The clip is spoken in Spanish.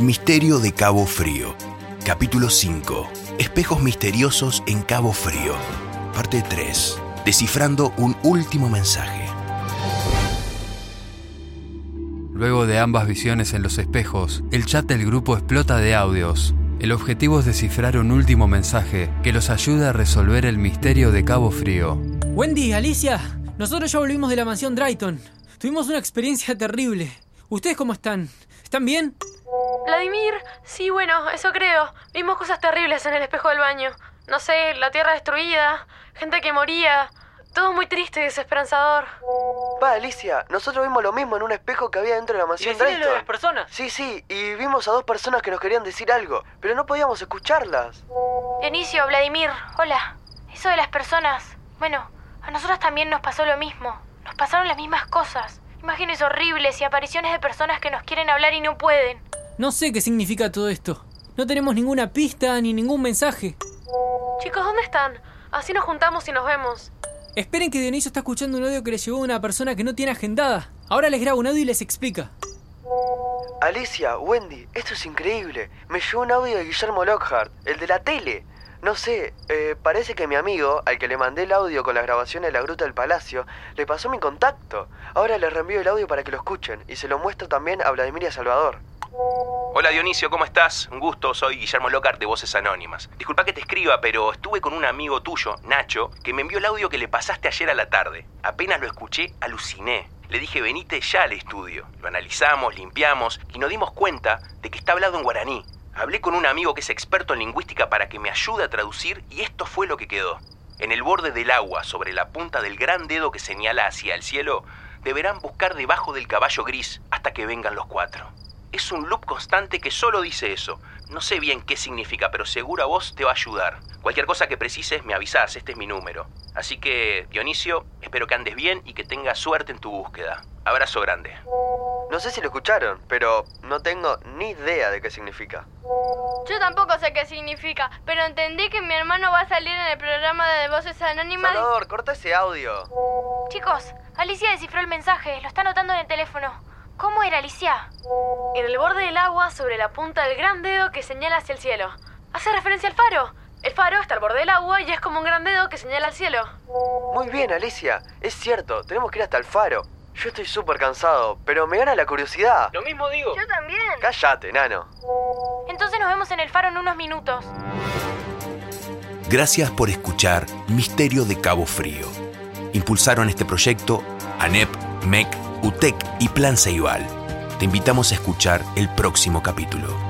Misterio de Cabo Frío. Capítulo 5. Espejos misteriosos en Cabo Frío. Parte 3. Descifrando un último mensaje. Luego de ambas visiones en los espejos, el chat del grupo explota de audios. El objetivo es descifrar un último mensaje que los ayude a resolver el misterio de Cabo Frío. Wendy, Alicia, nosotros ya volvimos de la mansión Drayton. Tuvimos una experiencia terrible. ¿Ustedes cómo están? ¿Están bien? Vladimir, sí, bueno, eso creo. Vimos cosas terribles en el espejo del baño. No sé, la tierra destruida, gente que moría. Todo muy triste y desesperanzador. Va, Alicia, nosotros vimos lo mismo en un espejo que había dentro de la mansión lo de las personas? Sí, sí, y vimos a dos personas que nos querían decir algo, pero no podíamos escucharlas. Dionisio, Vladimir, hola. Eso de las personas. Bueno, a nosotros también nos pasó lo mismo. Nos pasaron las mismas cosas. Imágenes horribles y apariciones de personas que nos quieren hablar y no pueden. No sé qué significa todo esto. No tenemos ninguna pista ni ningún mensaje. Chicos, ¿dónde están? Así nos juntamos y nos vemos. Esperen que Dionisio está escuchando un audio que le llegó a una persona que no tiene agendada. Ahora les grabo un audio y les explica. Alicia, Wendy, esto es increíble. Me llegó un audio de Guillermo Lockhart, el de la tele. No sé, eh, parece que mi amigo, al que le mandé el audio con las grabaciones de la Gruta del Palacio, le pasó mi contacto. Ahora les reenvío el audio para que lo escuchen y se lo muestro también a Vladimir y a Salvador. Hola Dionisio, ¿cómo estás? Un gusto, soy Guillermo Lockhart de Voces Anónimas. Disculpa que te escriba, pero estuve con un amigo tuyo, Nacho, que me envió el audio que le pasaste ayer a la tarde. Apenas lo escuché, aluciné. Le dije, venite ya al estudio. Lo analizamos, limpiamos y nos dimos cuenta de que está hablado en guaraní. Hablé con un amigo que es experto en lingüística para que me ayude a traducir y esto fue lo que quedó. En el borde del agua, sobre la punta del gran dedo que señala hacia el cielo, deberán buscar debajo del caballo gris hasta que vengan los cuatro. Es un loop constante que solo dice eso. No sé bien qué significa, pero seguro a vos te va a ayudar. Cualquier cosa que precises me avisás, este es mi número. Así que, Dionisio, espero que andes bien y que tengas suerte en tu búsqueda. Abrazo grande. No sé si lo escucharon, pero no tengo ni idea de qué significa. Yo tampoco sé qué significa, pero entendí que mi hermano va a salir en el programa de Voces Anónimas. Salvador, corta ese audio. Chicos, Alicia descifró el mensaje. Lo está anotando en el teléfono. ¿Cómo era, Alicia? En el borde del agua, sobre la punta del gran dedo que señala hacia el cielo. Hace referencia al faro. El faro está al borde del agua y es como un gran dedo que señala al cielo. Muy bien, Alicia. Es cierto, tenemos que ir hasta el faro. Yo estoy súper cansado, pero me gana la curiosidad. Lo mismo digo. Yo también. Cállate, nano. Entonces nos vemos en el faro en unos minutos. Gracias por escuchar Misterio de Cabo Frío. Impulsaron este proyecto ANEP, MEC, UTEC y Plan Ceibal. Te invitamos a escuchar el próximo capítulo.